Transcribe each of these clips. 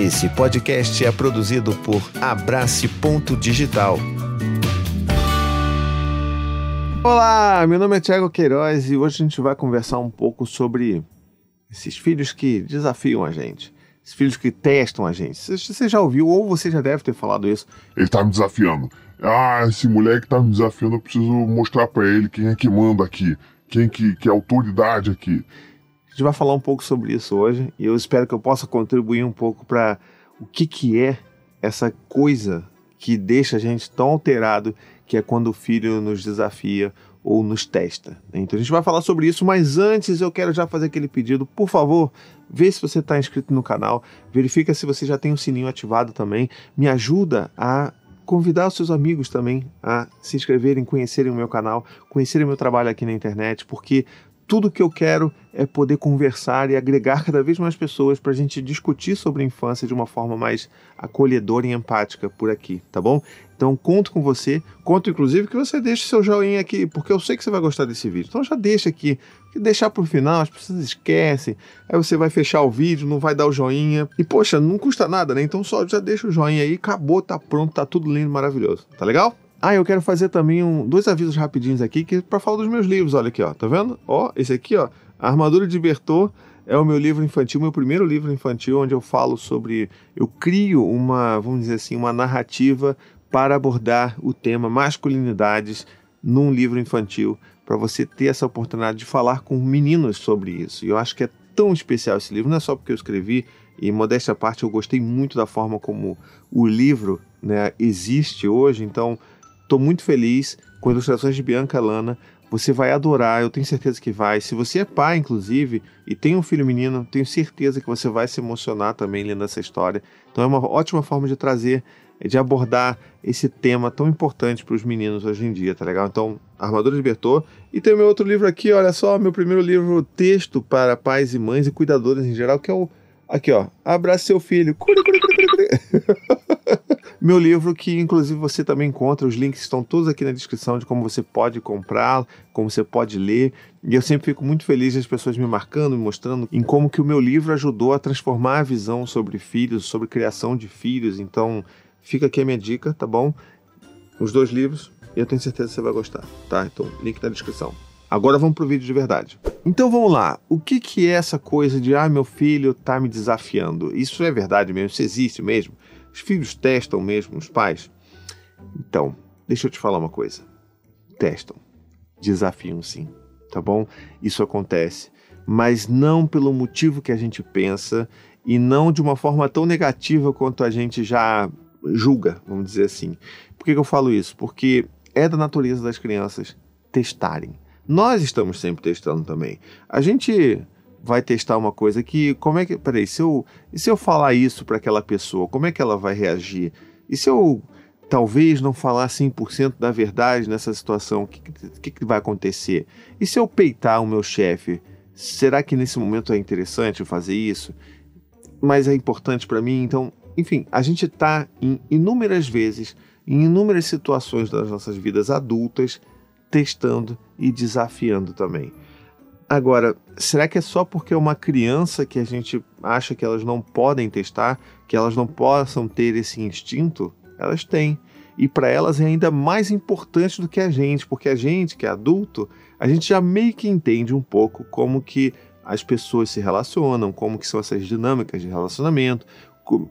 Esse podcast é produzido por Abrace Ponto Digital. Olá, meu nome é Thiago Queiroz e hoje a gente vai conversar um pouco sobre esses filhos que desafiam a gente. Esses filhos que testam a gente. Você já ouviu ou você já deve ter falado isso. Ele tá me desafiando. Ah, esse moleque tá me desafiando, eu preciso mostrar para ele quem é que manda aqui, quem que, que é autoridade aqui. Gente vai falar um pouco sobre isso hoje e eu espero que eu possa contribuir um pouco para o que, que é essa coisa que deixa a gente tão alterado, que é quando o filho nos desafia ou nos testa. Então a gente vai falar sobre isso, mas antes eu quero já fazer aquele pedido, por favor, vê se você está inscrito no canal, verifica se você já tem o sininho ativado também, me ajuda a convidar os seus amigos também a se inscreverem, conhecerem o meu canal, conhecerem o meu trabalho aqui na internet, porque tudo que eu quero é poder conversar e agregar cada vez mais pessoas para a gente discutir sobre a infância de uma forma mais acolhedora e empática por aqui, tá bom? Então conto com você, conto inclusive que você deixe seu joinha aqui, porque eu sei que você vai gostar desse vídeo. Então já deixa aqui, deixar para o final, as pessoas esquecem, aí você vai fechar o vídeo, não vai dar o joinha. E poxa, não custa nada, né? Então só já deixa o joinha aí, acabou, tá pronto, tá tudo lindo, maravilhoso. Tá legal? Ah, eu quero fazer também um, dois avisos rapidinhos aqui que para falar dos meus livros. Olha aqui, ó, tá vendo? Ó, esse aqui, ó, A Armadura de Bertô é o meu livro infantil, meu primeiro livro infantil, onde eu falo sobre, eu crio uma, vamos dizer assim, uma narrativa para abordar o tema masculinidades num livro infantil, para você ter essa oportunidade de falar com meninos sobre isso. E eu acho que é tão especial esse livro, não é só porque eu escrevi, e modéstia à parte, eu gostei muito da forma como o livro né, existe hoje, então Estou muito feliz com ilustrações de Bianca Lana. Você vai adorar, eu tenho certeza que vai. Se você é pai, inclusive, e tem um filho menino, tenho certeza que você vai se emocionar também lendo essa história. Então é uma ótima forma de trazer, de abordar esse tema tão importante para os meninos hoje em dia, tá legal? Então, Armadura de Bertô. E tem o meu outro livro aqui, olha só, meu primeiro livro, texto para pais e mães e cuidadores em geral, que é o. Aqui, ó. Abraça seu filho. Meu livro, que inclusive você também encontra, os links estão todos aqui na descrição de como você pode comprá-lo, como você pode ler. E eu sempre fico muito feliz das pessoas me marcando, me mostrando em como que o meu livro ajudou a transformar a visão sobre filhos, sobre criação de filhos. Então, fica aqui a minha dica, tá bom? Os dois livros, eu tenho certeza que você vai gostar, tá? Então, link na descrição. Agora vamos pro vídeo de verdade. Então vamos lá. O que, que é essa coisa de ah, meu filho tá me desafiando? Isso é verdade mesmo? Isso existe mesmo? Os filhos testam mesmo os pais? Então, deixa eu te falar uma coisa. Testam. Desafiam sim, tá bom? Isso acontece. Mas não pelo motivo que a gente pensa e não de uma forma tão negativa quanto a gente já julga, vamos dizer assim. Por que, que eu falo isso? Porque é da natureza das crianças testarem. Nós estamos sempre testando também. A gente vai testar uma coisa que, como é que, peraí, se eu, e se eu falar isso para aquela pessoa, como é que ela vai reagir? E se eu talvez não falar 100% da verdade nessa situação, o que, que, que vai acontecer? E se eu peitar o meu chefe, será que nesse momento é interessante fazer isso? Mas é importante para mim, então, enfim, a gente está em inúmeras vezes, em inúmeras situações das nossas vidas adultas, testando e desafiando também. Agora, será que é só porque é uma criança que a gente acha que elas não podem testar, que elas não possam ter esse instinto? Elas têm. E para elas é ainda mais importante do que a gente, porque a gente, que é adulto, a gente já meio que entende um pouco como que as pessoas se relacionam, como que são essas dinâmicas de relacionamento,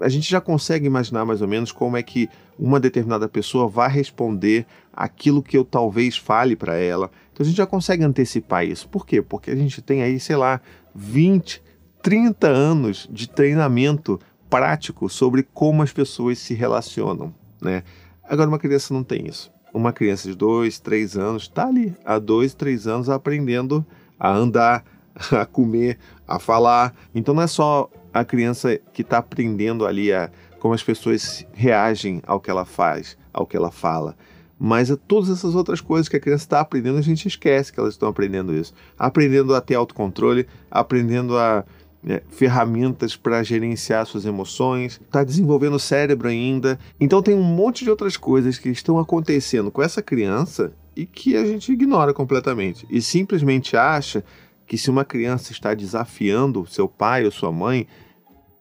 a gente já consegue imaginar mais ou menos como é que uma determinada pessoa vai responder aquilo que eu talvez fale para ela. Então a gente já consegue antecipar isso. Por quê? Porque a gente tem aí, sei lá, 20, 30 anos de treinamento prático sobre como as pessoas se relacionam, né? Agora uma criança não tem isso. Uma criança de 2, 3 anos está ali há 2, 3 anos aprendendo a andar, a comer, a falar. Então não é só a criança que está aprendendo ali a, como as pessoas reagem ao que ela faz, ao que ela fala. Mas todas essas outras coisas que a criança está aprendendo, a gente esquece que elas estão aprendendo isso. Aprendendo a ter autocontrole, aprendendo a né, ferramentas para gerenciar suas emoções, está desenvolvendo o cérebro ainda. Então tem um monte de outras coisas que estão acontecendo com essa criança e que a gente ignora completamente e simplesmente acha que se uma criança está desafiando seu pai ou sua mãe,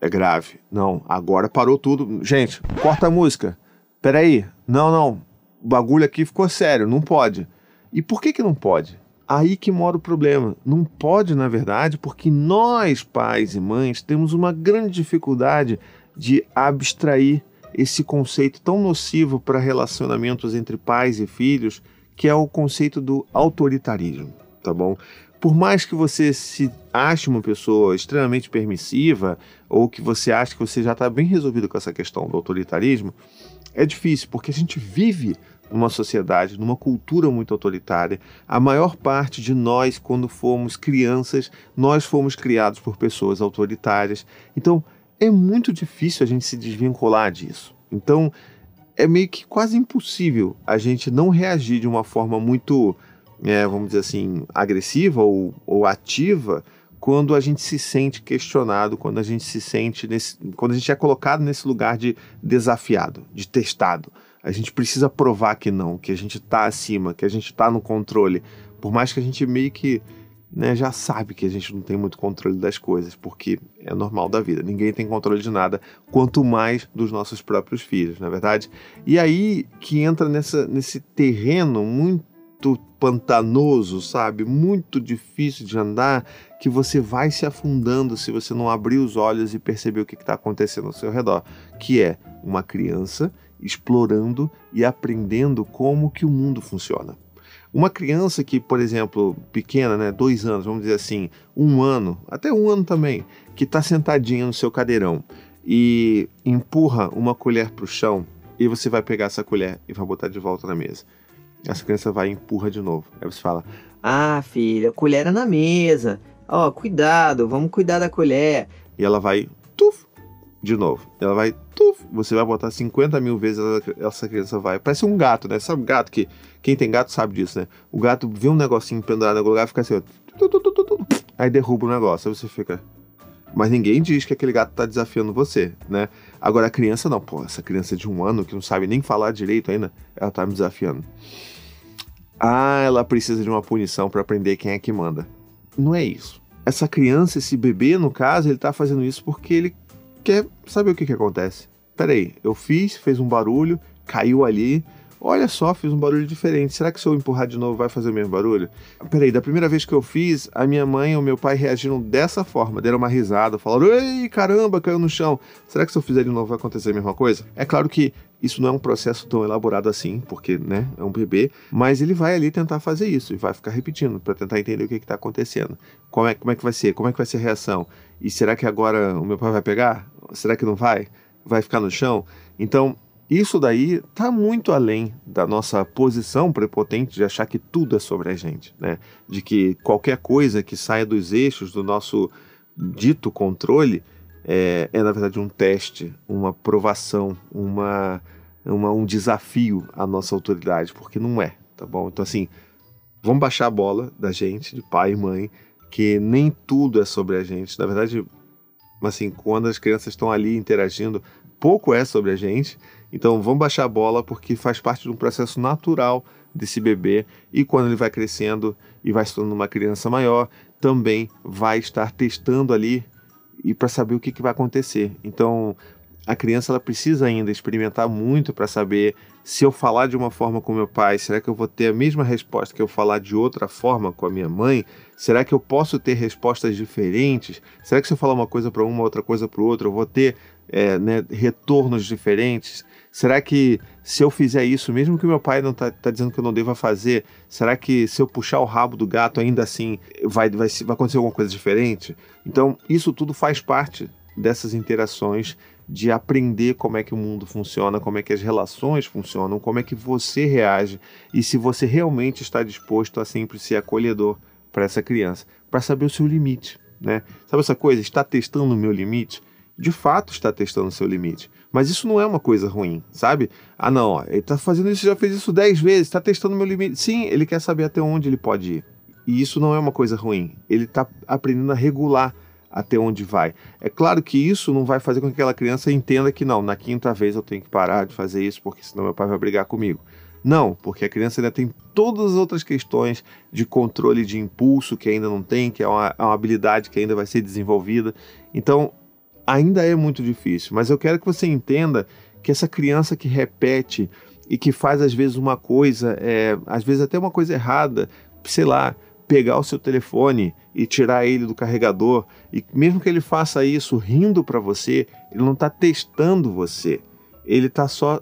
é grave. Não, agora parou tudo. Gente, corta a música. Peraí. Não, não. O bagulho aqui ficou sério, não pode. E por que que não pode? Aí que mora o problema. Não pode, na verdade, porque nós, pais e mães, temos uma grande dificuldade de abstrair esse conceito tão nocivo para relacionamentos entre pais e filhos, que é o conceito do autoritarismo, tá bom? Por mais que você se ache uma pessoa extremamente permissiva ou que você ache que você já está bem resolvido com essa questão do autoritarismo, é difícil porque a gente vive numa sociedade, numa cultura muito autoritária. A maior parte de nós, quando fomos crianças, nós fomos criados por pessoas autoritárias. Então, é muito difícil a gente se desvincular disso. Então, é meio que quase impossível a gente não reagir de uma forma muito, é, vamos dizer assim, agressiva ou, ou ativa quando a gente se sente questionado, quando a gente se sente nesse, quando a gente é colocado nesse lugar de desafiado, de testado. A gente precisa provar que não, que a gente está acima, que a gente está no controle, por mais que a gente meio que né, já sabe que a gente não tem muito controle das coisas, porque é normal da vida. Ninguém tem controle de nada, quanto mais dos nossos próprios filhos, na é verdade. E aí que entra nessa, nesse terreno muito pantanoso, sabe? Muito difícil de andar, que você vai se afundando se você não abrir os olhos e perceber o que está acontecendo ao seu redor, que é uma criança explorando e aprendendo como que o mundo funciona. Uma criança que, por exemplo, pequena, né, dois anos, vamos dizer assim, um ano, até um ano também, que está sentadinha no seu cadeirão e empurra uma colher para o chão e você vai pegar essa colher e vai botar de volta na mesa. Essa criança vai e empurra de novo. Aí você fala: Ah, filha, colher é na mesa. Ó, oh, cuidado, vamos cuidar da colher. E ela vai, de novo. Ela vai, tuf, você vai botar 50 mil vezes, essa criança vai. Parece um gato, né? Sabe gato que. Quem tem gato sabe disso, né? O gato vê um negocinho pendurado no lugar e fica assim. Aí derruba o negócio. Aí você fica. Mas ninguém diz que aquele gato tá desafiando você, né? Agora a criança não, pô, essa criança de um ano que não sabe nem falar direito ainda, ela tá me desafiando. Ah, ela precisa de uma punição para aprender quem é que manda. Não é isso. Essa criança, esse bebê, no caso, ele tá fazendo isso porque ele quer saber o que, que acontece. Peraí, eu fiz, fez um barulho, caiu ali. Olha só, fiz um barulho diferente. Será que se eu empurrar de novo vai fazer o mesmo barulho? Peraí, da primeira vez que eu fiz, a minha mãe e o meu pai reagiram dessa forma, deram uma risada, falaram: Ei, caramba, caiu no chão. Será que se eu fizer de novo vai acontecer a mesma coisa? É claro que isso não é um processo tão elaborado assim, porque né, é um bebê, mas ele vai ali tentar fazer isso e vai ficar repetindo para tentar entender o que está acontecendo. Como é, como é que vai ser? Como é que vai ser a reação? E será que agora o meu pai vai pegar? Será que não vai? Vai ficar no chão? Então, isso daí está muito além da nossa posição prepotente de achar que tudo é sobre a gente, né? De que qualquer coisa que saia dos eixos do nosso dito controle é, é na verdade um teste, uma provação, uma, uma, um desafio à nossa autoridade, porque não é, tá bom? Então assim, vamos baixar a bola da gente, de pai e mãe, que nem tudo é sobre a gente. Na verdade, assim, quando as crianças estão ali interagindo, pouco é sobre a gente. Então vamos baixar a bola porque faz parte de um processo natural desse bebê e quando ele vai crescendo e vai se tornando uma criança maior, também vai estar testando ali e para saber o que, que vai acontecer. Então, a criança ela precisa ainda experimentar muito para saber se eu falar de uma forma com meu pai, será que eu vou ter a mesma resposta que eu falar de outra forma com a minha mãe? Será que eu posso ter respostas diferentes? Será que se eu falar uma coisa para uma, outra coisa para outra, eu vou ter é, né, retornos diferentes? Será que se eu fizer isso, mesmo que meu pai não está tá dizendo que eu não deva fazer, será que se eu puxar o rabo do gato ainda assim vai, vai, vai acontecer alguma coisa diferente? Então, isso tudo faz parte dessas interações de aprender como é que o mundo funciona, como é que as relações funcionam, como é que você reage e se você realmente está disposto a sempre ser acolhedor para essa criança, para saber o seu limite, né? Sabe essa coisa? Está testando o meu limite? De fato está testando o seu limite. Mas isso não é uma coisa ruim, sabe? Ah, não, ele está fazendo isso, já fez isso dez vezes, está testando meu limite. Sim, ele quer saber até onde ele pode ir. E isso não é uma coisa ruim. Ele está aprendendo a regular até onde vai. É claro que isso não vai fazer com que aquela criança entenda que não, na quinta vez eu tenho que parar de fazer isso porque senão meu pai vai brigar comigo. Não, porque a criança ainda tem todas as outras questões de controle de impulso que ainda não tem, que é uma, é uma habilidade que ainda vai ser desenvolvida. Então, ainda é muito difícil, mas eu quero que você entenda que essa criança que repete e que faz às vezes uma coisa, é, às vezes até uma coisa errada, sei lá, pegar o seu telefone e tirar ele do carregador, e mesmo que ele faça isso rindo para você, ele não está testando você, ele está só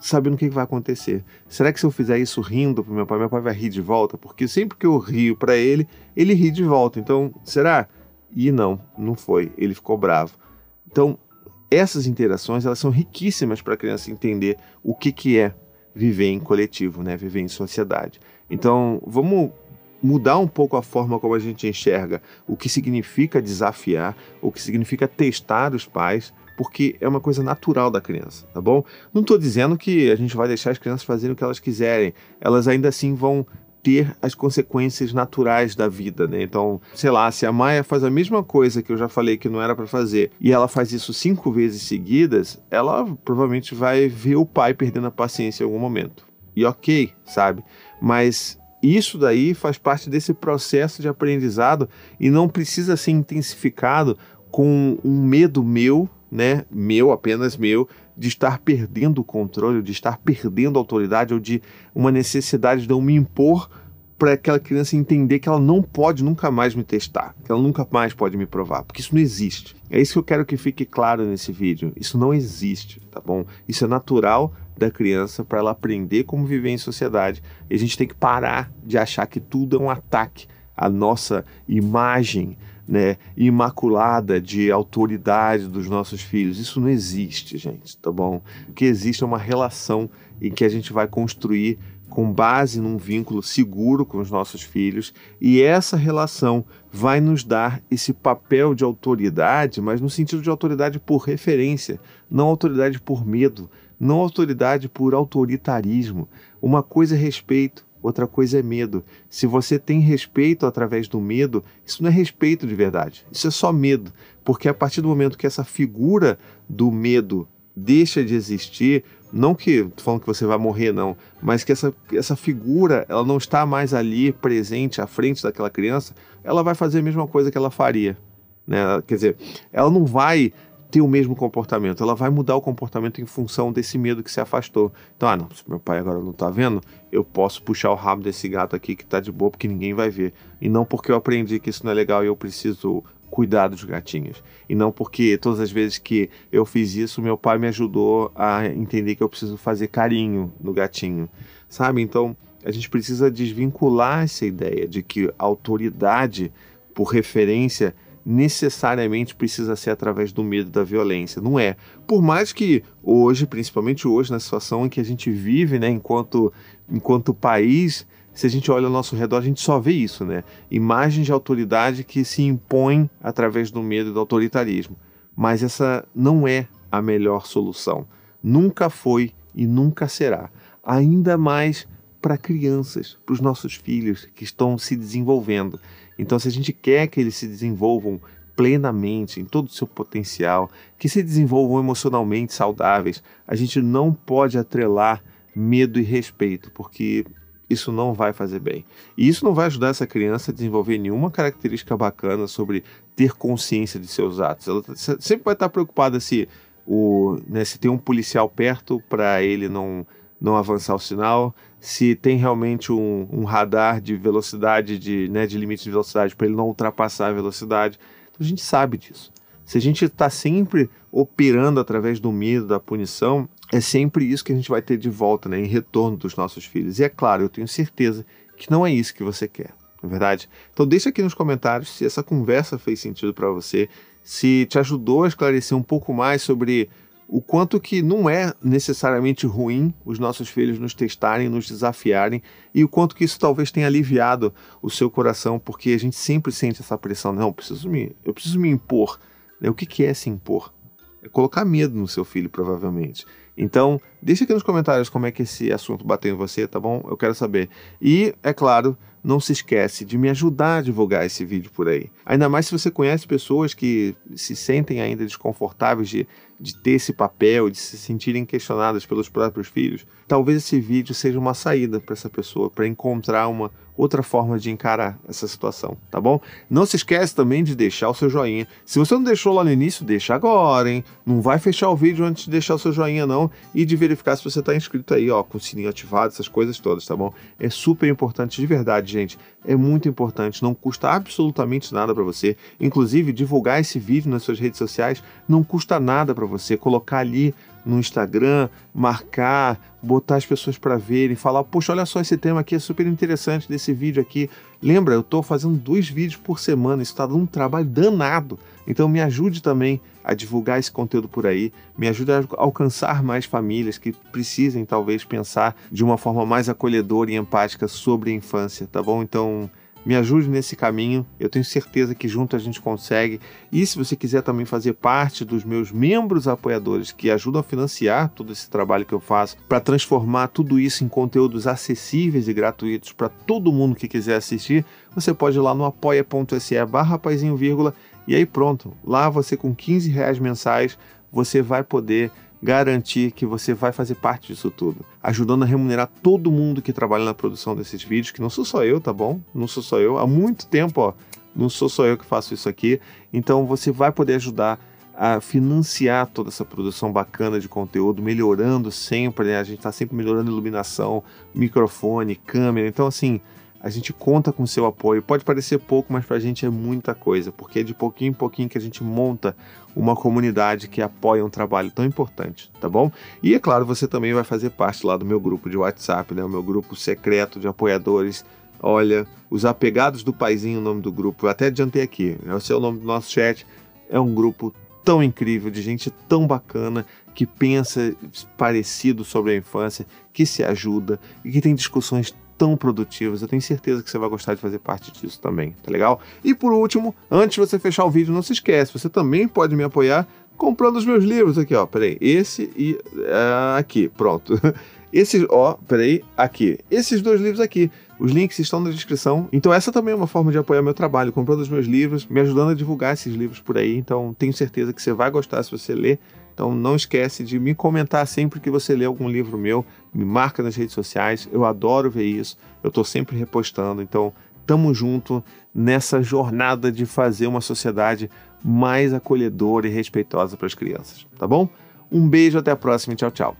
sabendo o que vai acontecer. Será que se eu fizer isso rindo para meu pai, meu pai vai rir de volta? Porque sempre que eu rio para ele, ele ri de volta. Então, será? E não, não foi. Ele ficou bravo. Então, essas interações elas são riquíssimas para a criança entender o que, que é viver em coletivo, né? viver em sociedade. Então, vamos mudar um pouco a forma como a gente enxerga o que significa desafiar, o que significa testar os pais, porque é uma coisa natural da criança, tá bom? Não estou dizendo que a gente vai deixar as crianças fazerem o que elas quiserem, elas ainda assim vão ter as consequências naturais da vida, né? Então, sei lá, se a Maia faz a mesma coisa que eu já falei que não era para fazer e ela faz isso cinco vezes seguidas, ela provavelmente vai ver o pai perdendo a paciência em algum momento. E ok, sabe? Mas isso daí faz parte desse processo de aprendizado e não precisa ser intensificado com um medo meu, né? Meu, apenas meu, de estar perdendo o controle, de estar perdendo a autoridade ou de uma necessidade de eu me impor para aquela criança entender que ela não pode nunca mais me testar, que ela nunca mais pode me provar, porque isso não existe. É isso que eu quero que fique claro nesse vídeo. Isso não existe, tá bom? Isso é natural da criança para ela aprender como viver em sociedade. E a gente tem que parar de achar que tudo é um ataque à nossa imagem, né, imaculada de autoridade dos nossos filhos. Isso não existe, gente, tá bom? O que existe é uma relação em que a gente vai construir com base num vínculo seguro com os nossos filhos, e essa relação vai nos dar esse papel de autoridade, mas no sentido de autoridade por referência, não autoridade por medo, não autoridade por autoritarismo. Uma coisa é respeito, outra coisa é medo. Se você tem respeito através do medo, isso não é respeito de verdade, isso é só medo. Porque a partir do momento que essa figura do medo deixa de existir, não que tô falando que você vai morrer não, mas que essa, essa figura ela não está mais ali presente à frente daquela criança, ela vai fazer a mesma coisa que ela faria, né? Quer dizer, ela não vai ter o mesmo comportamento, ela vai mudar o comportamento em função desse medo que se afastou. Então, ah, não, se meu pai agora não tá vendo, eu posso puxar o rabo desse gato aqui que tá de boa porque ninguém vai ver. E não porque eu aprendi que isso não é legal e eu preciso cuidar dos gatinhos. E não porque todas as vezes que eu fiz isso, meu pai me ajudou a entender que eu preciso fazer carinho no gatinho. Sabe? Então, a gente precisa desvincular essa ideia de que autoridade por referência necessariamente precisa ser através do medo da violência. Não é. Por mais que hoje, principalmente hoje, na situação em que a gente vive, né, enquanto, enquanto país, se a gente olha ao nosso redor, a gente só vê isso, né? Imagens de autoridade que se impõem através do medo e do autoritarismo. Mas essa não é a melhor solução. Nunca foi e nunca será. Ainda mais para crianças, para os nossos filhos que estão se desenvolvendo. Então, se a gente quer que eles se desenvolvam plenamente em todo o seu potencial, que se desenvolvam emocionalmente saudáveis, a gente não pode atrelar medo e respeito, porque isso não vai fazer bem. E isso não vai ajudar essa criança a desenvolver nenhuma característica bacana sobre ter consciência de seus atos. Ela tá, sempre vai estar preocupada se o, né, se tem um policial perto para ele não não avançar o sinal, se tem realmente um, um radar de velocidade, de, né, de limite de velocidade, para ele não ultrapassar a velocidade. Então a gente sabe disso. Se a gente está sempre operando através do medo, da punição, é sempre isso que a gente vai ter de volta, né, em retorno dos nossos filhos. E é claro, eu tenho certeza que não é isso que você quer, não é verdade? Então deixa aqui nos comentários se essa conversa fez sentido para você, se te ajudou a esclarecer um pouco mais sobre o quanto que não é necessariamente ruim os nossos filhos nos testarem, nos desafiarem, e o quanto que isso talvez tenha aliviado o seu coração, porque a gente sempre sente essa pressão, não, eu preciso me, eu preciso me impor. Né? O que, que é se impor? É colocar medo no seu filho, provavelmente. Então, deixa aqui nos comentários como é que esse assunto bateu em você, tá bom? Eu quero saber. E, é claro, não se esquece de me ajudar a divulgar esse vídeo por aí. Ainda mais se você conhece pessoas que se sentem ainda desconfortáveis de, de ter esse papel, de se sentirem questionadas pelos próprios filhos. Talvez esse vídeo seja uma saída para essa pessoa, para encontrar uma outra forma de encarar essa situação, tá bom? Não se esquece também de deixar o seu joinha. Se você não deixou lá no início, deixa agora, hein? Não vai fechar o vídeo antes de deixar o seu joinha não e de verificar se você está inscrito aí, ó, com o sininho ativado, essas coisas todas, tá bom? É super importante de verdade, gente. É muito importante, não custa absolutamente nada para você. Inclusive, divulgar esse vídeo nas suas redes sociais não custa nada para você. Colocar ali no Instagram, marcar, botar as pessoas para verem, falar, poxa, olha só esse tema aqui é super interessante desse vídeo aqui. Lembra, eu estou fazendo dois vídeos por semana, isso está dando um trabalho danado. Então me ajude também a divulgar esse conteúdo por aí, me ajude a alcançar mais famílias que precisem talvez pensar de uma forma mais acolhedora e empática sobre a infância, tá bom? Então me ajude nesse caminho. Eu tenho certeza que junto a gente consegue. E se você quiser também fazer parte dos meus membros apoiadores que ajudam a financiar todo esse trabalho que eu faço para transformar tudo isso em conteúdos acessíveis e gratuitos para todo mundo que quiser assistir, você pode ir lá no apoia.se barra e aí pronto. Lá você com 15 reais mensais você vai poder garantir que você vai fazer parte disso tudo, ajudando a remunerar todo mundo que trabalha na produção desses vídeos, que não sou só eu, tá bom? Não sou só eu, há muito tempo, ó, não sou só eu que faço isso aqui. Então você vai poder ajudar a financiar toda essa produção bacana de conteúdo, melhorando sempre, né? A gente está sempre melhorando iluminação, microfone, câmera. Então, assim, a gente conta com seu apoio. Pode parecer pouco, mas para a gente é muita coisa, porque é de pouquinho em pouquinho que a gente monta uma comunidade que apoia um trabalho tão importante, tá bom? E é claro, você também vai fazer parte lá do meu grupo de WhatsApp, né? O meu grupo secreto de apoiadores. Olha, os apegados do paizinho, o nome do grupo. Eu até adiantei aqui. Esse é o nome do nosso chat. É um grupo tão incrível, de gente tão bacana, que pensa parecido sobre a infância, que se ajuda e que tem discussões tão produtivas. Eu tenho certeza que você vai gostar de fazer parte disso também, tá legal? E por último, antes de você fechar o vídeo, não se esquece, você também pode me apoiar comprando os meus livros aqui, ó. Peraí, esse e uh, aqui, pronto. Esses, ó, peraí, aqui. Esses dois livros aqui. Os links estão na descrição. Então, essa também é uma forma de apoiar meu trabalho, comprando os meus livros, me ajudando a divulgar esses livros por aí. Então, tenho certeza que você vai gostar se você ler. Então não esquece de me comentar sempre que você lê algum livro meu, me marca nas redes sociais, eu adoro ver isso, eu estou sempre repostando, então tamo junto nessa jornada de fazer uma sociedade mais acolhedora e respeitosa para as crianças, tá bom? Um beijo, até a próxima e tchau, tchau.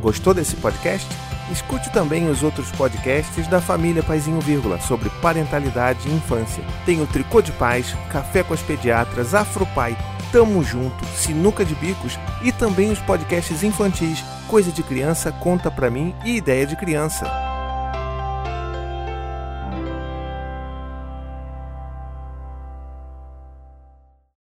Gostou desse podcast? Escute também os outros podcasts da família Paizinho Vírgula sobre parentalidade e infância. Tem o Tricô de Paz, Café com as Pediatras, Afropai, Tamo Junto, Sinuca de Bicos e também os podcasts infantis Coisa de Criança, Conta Pra Mim e Ideia de Criança.